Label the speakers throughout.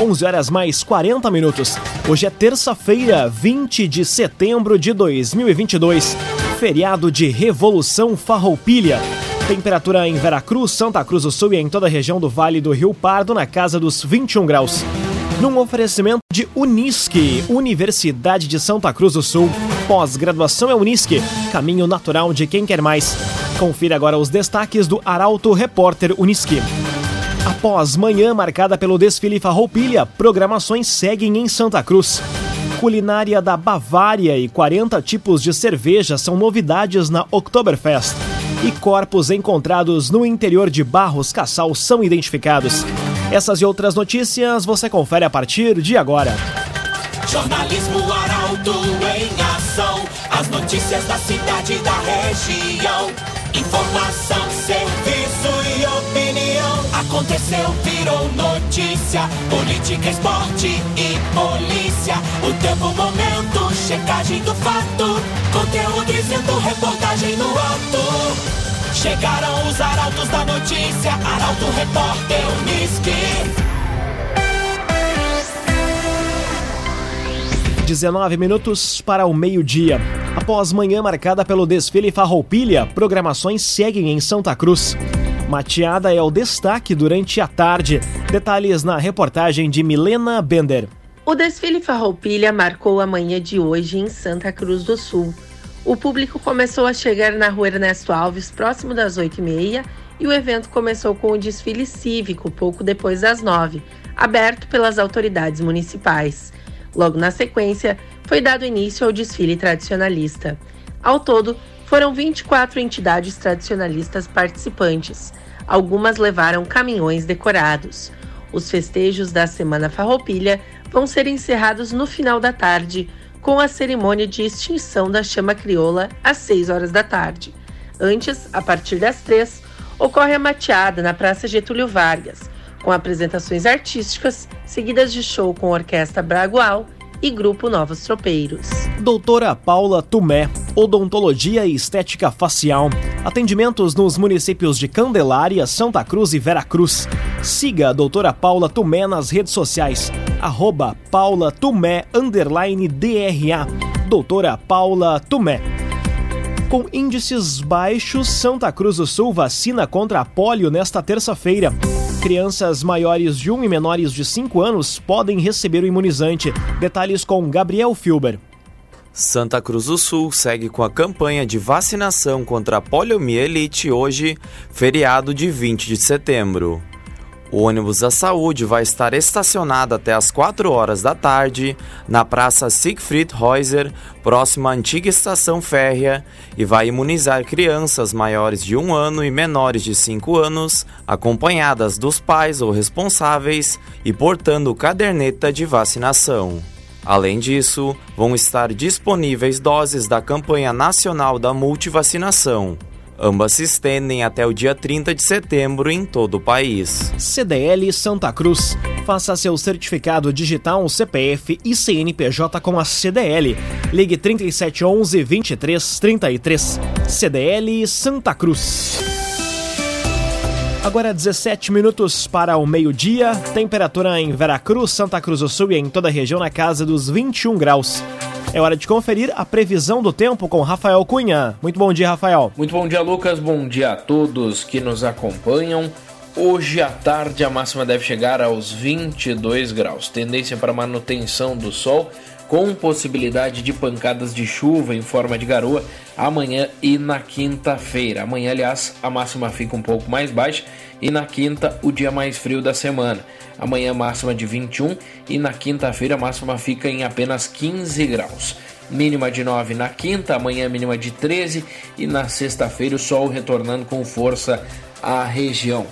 Speaker 1: 11 horas mais 40 minutos. Hoje é terça-feira, 20 de setembro de 2022, feriado de Revolução Farroupilha. Temperatura em Veracruz, Santa Cruz do Sul e em toda a região do Vale do Rio Pardo na casa dos 21 graus. Num oferecimento de Unisque, Universidade de Santa Cruz do Sul. Pós-graduação é Unisque, caminho natural de quem quer mais. Confira agora os destaques do Arauto Repórter Unisque. Após manhã marcada pelo desfile Farroupilha, programações seguem em Santa Cruz. Culinária da Bavária e 40 tipos de cerveja são novidades na Oktoberfest. E corpos encontrados no interior de Barros Cassal são identificados. Essas e outras notícias você confere a partir de agora.
Speaker 2: Jornalismo Arauto em ação. As notícias da cidade e da região. Informação, serviço e opinião. Aconteceu, virou notícia. Política, esporte e polícia. O tempo, momento, checagem do fato. Conteúdo dizendo, reportagem no ato. Chegaram os arautos da notícia. Arauto, repórter, Unisque.
Speaker 1: 19 minutos para o meio-dia. Após manhã marcada pelo desfile Farroupilha, programações seguem em Santa Cruz. Mateada é o destaque durante a tarde. Detalhes na reportagem de Milena Bender.
Speaker 3: O desfile Farroupilha marcou a manhã de hoje em Santa Cruz do Sul. O público começou a chegar na rua Ernesto Alves próximo das 8h30 e o evento começou com o desfile cívico pouco depois das 9 aberto pelas autoridades municipais. Logo na sequência, foi dado início ao desfile tradicionalista. Ao todo, foram 24 entidades tradicionalistas participantes. Algumas levaram caminhões decorados. Os festejos da Semana Farroupilha vão ser encerrados no final da tarde, com a cerimônia de extinção da chama crioula às 6 horas da tarde. Antes, a partir das 3, ocorre a mateada na Praça Getúlio Vargas, com apresentações artísticas, seguidas de show com orquestra Bragual e grupo Novos Tropeiros.
Speaker 1: Doutora Paula Tumé, Odontologia e Estética Facial. Atendimentos nos municípios de Candelária, Santa Cruz e Veracruz. Siga a doutora Paula Tumé nas redes sociais. Arroba Paula Tumé, DRA. Doutora Paula Tumé. Com índices baixos, Santa Cruz do Sul vacina contra a polio nesta terça-feira. Crianças maiores de 1 e menores de 5 anos podem receber o imunizante. Detalhes com Gabriel Filber.
Speaker 4: Santa Cruz do Sul segue com a campanha de vacinação contra a poliomielite hoje, feriado de 20 de setembro. O ônibus da saúde vai estar estacionado até as 4 horas da tarde na Praça Siegfried Reuser, próxima à antiga estação férrea, e vai imunizar crianças maiores de 1 ano e menores de 5 anos, acompanhadas dos pais ou responsáveis e portando caderneta de vacinação. Além disso, vão estar disponíveis doses da campanha nacional da multivacinação. Ambas se estendem até o dia 30 de setembro em todo o país.
Speaker 1: CDL Santa Cruz. Faça seu certificado digital, CPF e CNPJ com a CDL. Ligue 3711 2333. CDL Santa Cruz. Agora 17 minutos para o meio-dia. Temperatura em Veracruz, Santa Cruz do Sul e em toda a região na casa dos 21 graus. É hora de conferir a previsão do tempo com Rafael Cunha. Muito bom dia, Rafael.
Speaker 5: Muito bom dia, Lucas. Bom dia a todos que nos acompanham. Hoje à tarde a máxima deve chegar aos 22 graus. Tendência para manutenção do sol com possibilidade de pancadas de chuva em forma de garoa amanhã e na quinta-feira. Amanhã, aliás, a máxima fica um pouco mais baixa e na quinta o dia mais frio da semana. Amanhã máxima de 21 e na quinta-feira a máxima fica em apenas 15 graus. Mínima de 9 na quinta, amanhã mínima de 13 e na sexta-feira o sol retornando com força à região.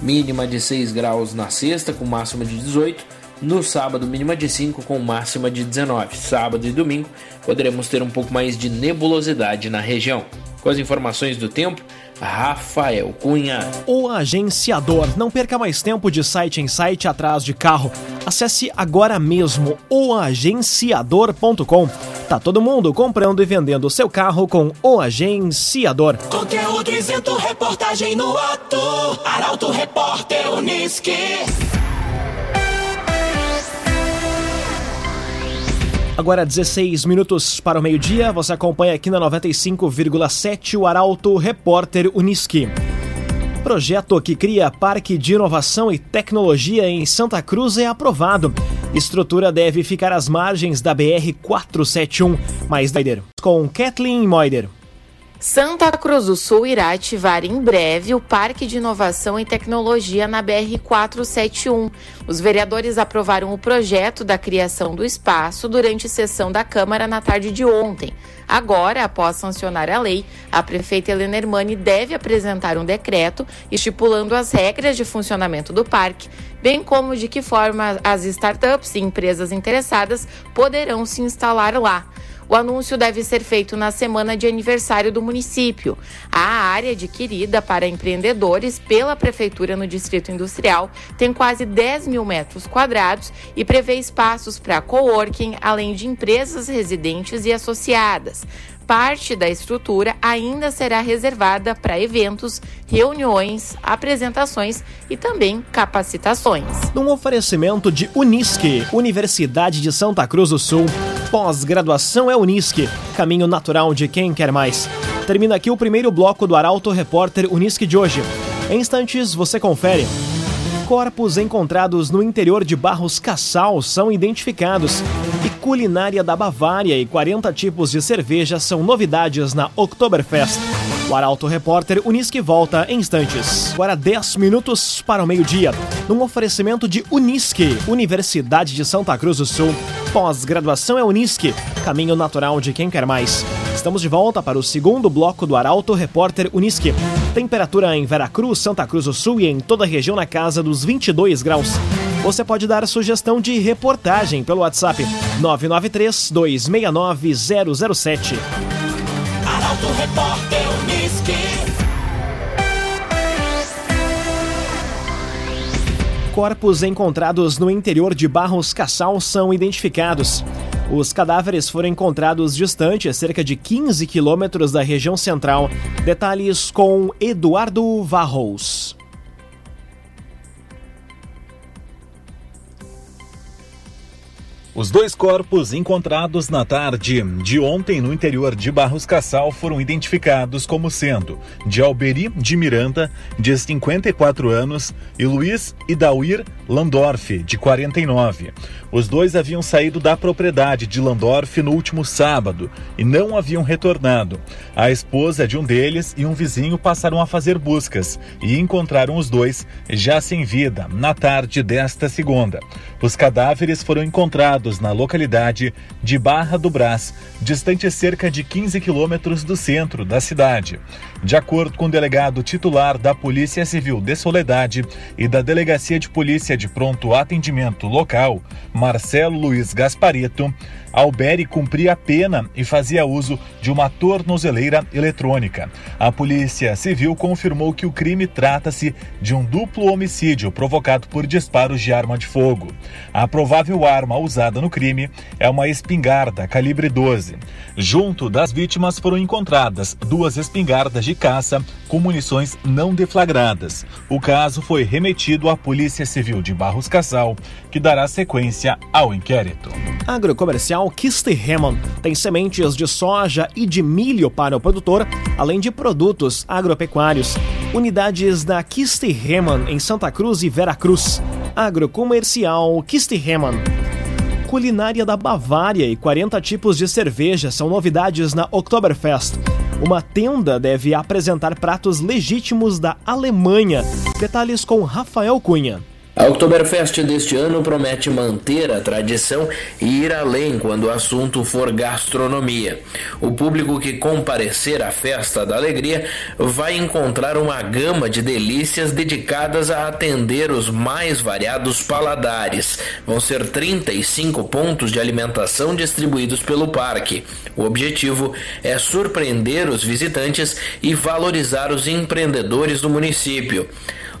Speaker 5: Mínima de 6 graus na sexta, com máxima de 18. No sábado, mínima de 5 com máxima de 19. Sábado e domingo poderemos ter um pouco mais de nebulosidade na região. Com as informações do tempo, Rafael Cunha.
Speaker 1: O agenciador. Não perca mais tempo de site em site atrás de carro. Acesse agora mesmo oagenciador.com. Tá todo mundo comprando e vendendo seu carro com o agenciador.
Speaker 2: Conteúdo isento, reportagem no ato. Arauto Repórter Unisque.
Speaker 1: Agora 16 minutos para o meio-dia, você acompanha aqui na 95,7 o Arauto Repórter Uniski. Projeto que cria Parque de Inovação e Tecnologia em Santa Cruz é aprovado. Estrutura deve ficar às margens da BR 471. Mais Moider. Com Kathleen Moider.
Speaker 6: Santa Cruz do Sul irá ativar em breve o Parque de Inovação e Tecnologia na BR-471. Os vereadores aprovaram o projeto da criação do espaço durante sessão da Câmara na tarde de ontem. Agora, após sancionar a lei, a prefeita Helena Hermani deve apresentar um decreto estipulando as regras de funcionamento do parque, bem como de que forma as startups e empresas interessadas poderão se instalar lá. O anúncio deve ser feito na semana de aniversário do município. A área adquirida para empreendedores pela Prefeitura no Distrito Industrial tem quase 10 mil metros quadrados e prevê espaços para coworking, além de empresas residentes e associadas parte da estrutura ainda será reservada para eventos, reuniões, apresentações e também capacitações.
Speaker 1: Num oferecimento de Unisque, Universidade de Santa Cruz do Sul, pós-graduação é Unisque, caminho natural de quem quer mais. Termina aqui o primeiro bloco do Arauto Repórter Unisque de hoje. Em instantes você confere. Corpos encontrados no interior de Barros Cassal são identificados e culinária da Bavária e 40 tipos de cerveja são novidades na Oktoberfest. O Arauto Repórter Unisque volta em instantes. Agora 10 minutos para o meio-dia. Num oferecimento de Unisque, Universidade de Santa Cruz do Sul. Pós-graduação é Unisque, caminho natural de quem quer mais. Estamos de volta para o segundo bloco do Arauto Repórter Unisque. Temperatura em Veracruz, Santa Cruz do Sul e em toda a região na casa dos 22 graus. Você pode dar sugestão de reportagem pelo WhatsApp 993 269 007.
Speaker 2: Repórter Unisque.
Speaker 1: Corpos encontrados no interior de Barros Cassal são identificados. Os cadáveres foram encontrados distantes, cerca de 15 quilômetros da região central. Detalhes com Eduardo Varros.
Speaker 7: Os dois corpos encontrados na tarde de ontem no interior de Barros Cassal foram identificados como sendo de Alberi de Miranda, de 54 anos, e Luiz Idauir Landorf, de 49. Os dois haviam saído da propriedade de Landorf no último sábado e não haviam retornado. A esposa de um deles e um vizinho passaram a fazer buscas e encontraram os dois já sem vida na tarde desta segunda. Os cadáveres foram encontrados na localidade de Barra do Brás, distante cerca de 15 quilômetros do centro da cidade. De acordo com o delegado titular da Polícia Civil de Soledade e da Delegacia de Polícia de Pronto Atendimento Local, Marcelo Luiz Gasparito, Alberi cumpria a pena e fazia uso de uma tornozeleira eletrônica. A Polícia Civil confirmou que o crime trata-se de um duplo homicídio provocado por disparos de arma de fogo. A provável arma usada no crime é uma espingarda calibre 12. Junto das vítimas foram encontradas duas espingardas de caça com munições não deflagradas. O caso foi remetido à Polícia Civil de Barros Casal, que dará sequência ao inquérito.
Speaker 1: Agrocomercial Kisterhemann tem sementes de soja e de milho para o produtor, além de produtos agropecuários. Unidades da Kisterhemann em Santa Cruz e Veracruz. Agrocomercial Kisterhemann. Culinária da Bavária e 40 tipos de cerveja são novidades na Oktoberfest. Uma tenda deve apresentar pratos legítimos da Alemanha. Detalhes com Rafael Cunha.
Speaker 5: A Oktoberfest deste ano promete manter a tradição e ir além quando o assunto for gastronomia. O público que comparecer à Festa da Alegria vai encontrar uma gama de delícias dedicadas a atender os mais variados paladares. Vão ser 35 pontos de alimentação distribuídos pelo parque. O objetivo é surpreender os visitantes e valorizar os empreendedores do município.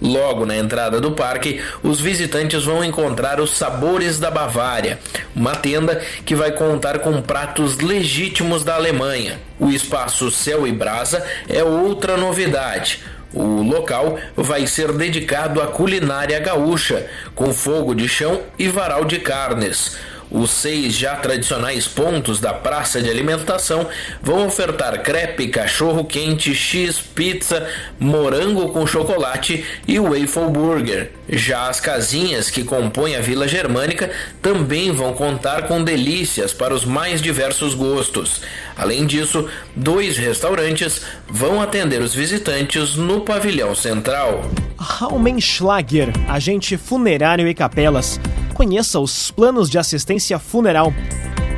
Speaker 5: Logo na entrada do parque, os visitantes vão encontrar os Sabores da Bavária, uma tenda que vai contar com pratos legítimos da Alemanha. O espaço Céu e Brasa é outra novidade. O local vai ser dedicado à culinária gaúcha, com fogo de chão e varal de carnes. Os seis já tradicionais pontos da praça de alimentação vão ofertar crepe, cachorro quente, x, pizza, morango com chocolate e waffle burger. Já as casinhas que compõem a Vila Germânica também vão contar com delícias para os mais diversos gostos. Além disso, dois restaurantes vão atender os visitantes no pavilhão central.
Speaker 1: Raumenschlager, agente funerário e capelas. Conheça os planos de assistência funeral.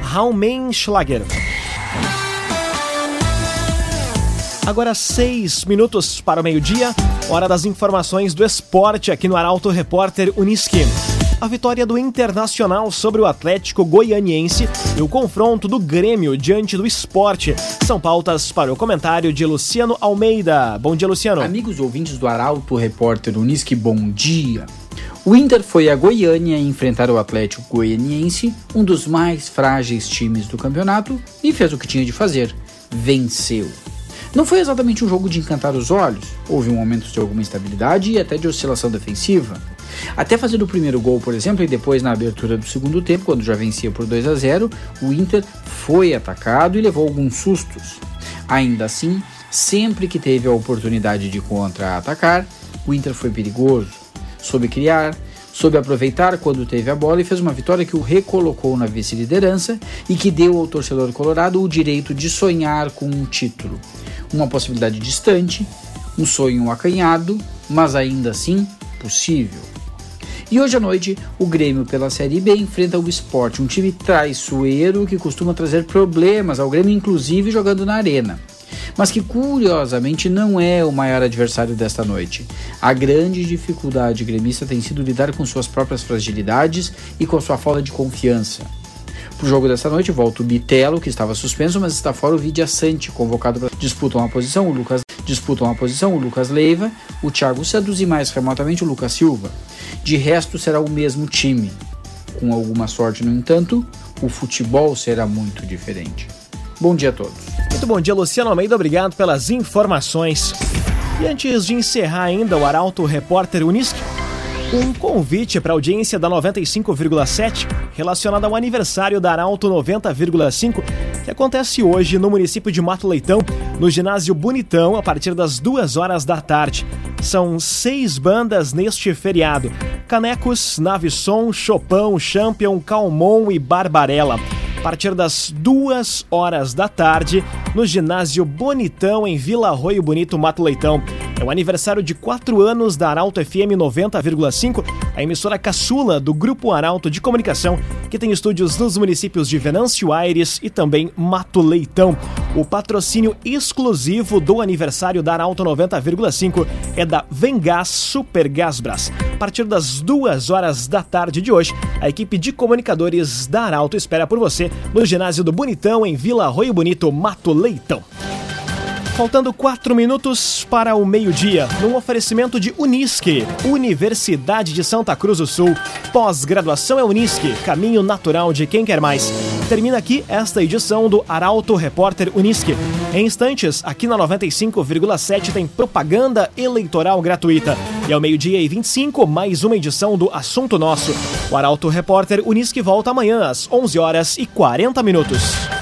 Speaker 1: Raumenschlager. Agora seis minutos para o meio-dia, hora das informações do esporte aqui no Arauto Repórter Uniski. A vitória do Internacional sobre o Atlético Goianiense e o confronto do Grêmio diante do esporte são pautas para o comentário de Luciano Almeida. Bom dia, Luciano.
Speaker 8: Amigos ouvintes do Arauto Repórter Uniski, bom dia. O Inter foi a Goiânia enfrentar o Atlético Goianiense, um dos mais frágeis times do campeonato, e fez o que tinha de fazer: venceu. Não foi exatamente um jogo de encantar os olhos, houve momentos de alguma instabilidade e até de oscilação defensiva. Até fazer o primeiro gol, por exemplo, e depois na abertura do segundo tempo, quando já vencia por 2 a 0, o Inter foi atacado e levou alguns sustos. Ainda assim, sempre que teve a oportunidade de contra-atacar, o Inter foi perigoso, soube criar, soube aproveitar quando teve a bola e fez uma vitória que o recolocou na vice-liderança e que deu ao torcedor colorado o direito de sonhar com um título uma possibilidade distante, um sonho acanhado, mas ainda assim possível. E hoje à noite, o Grêmio pela Série B enfrenta o Sport, um time traiçoeiro que costuma trazer problemas ao Grêmio, inclusive jogando na arena. Mas que curiosamente não é o maior adversário desta noite. A grande dificuldade gremista tem sido lidar com suas próprias fragilidades e com sua falta de confiança. Pro jogo dessa noite volta o Bitelo, que estava suspenso, mas está fora o Vidia Sante, convocado para disputar uma posição, o Lucas disputam uma posição, o Lucas Leiva, o Thiago Santos e mais remotamente o Lucas Silva. De resto será o mesmo time. Com alguma sorte, no entanto, o futebol será muito diferente. Bom dia a todos.
Speaker 1: Muito bom dia, Luciano Almeida. Obrigado pelas informações. E antes de encerrar ainda o Arauto Repórter Unisque, um convite para a audiência da 95,7 relacionada ao aniversário da Arauto 90,5 que acontece hoje no município de Mato Leitão, no ginásio Bonitão, a partir das duas horas da tarde. São seis bandas neste feriado: Canecos, Navisson, Chopão, Champion, Calmon e Barbarella partir das duas horas da tarde, no ginásio Bonitão, em Vila Arroio Bonito, Mato Leitão. É o aniversário de quatro anos da Arauto FM 90,5, a emissora caçula do Grupo Arauto de Comunicação, que tem estúdios nos municípios de Venâncio Aires e também Mato Leitão. O patrocínio exclusivo do aniversário da Arauto 90,5 é da Vengás Super Gasbras. A partir das duas horas da tarde de hoje, a equipe de comunicadores da Arauto espera por você no ginásio do Bonitão, em Vila Arroio Bonito, Mato Leitão. Faltando quatro minutos para o meio-dia, num oferecimento de Unisque, Universidade de Santa Cruz do Sul. Pós-graduação é Unisque, caminho natural de quem quer mais. Termina aqui esta edição do Arauto Repórter Unisque. Em instantes, aqui na 95,7 tem propaganda eleitoral gratuita. E ao meio-dia e 25, mais uma edição do Assunto Nosso. O Arauto Repórter Unisque volta amanhã às 11 horas e 40 minutos.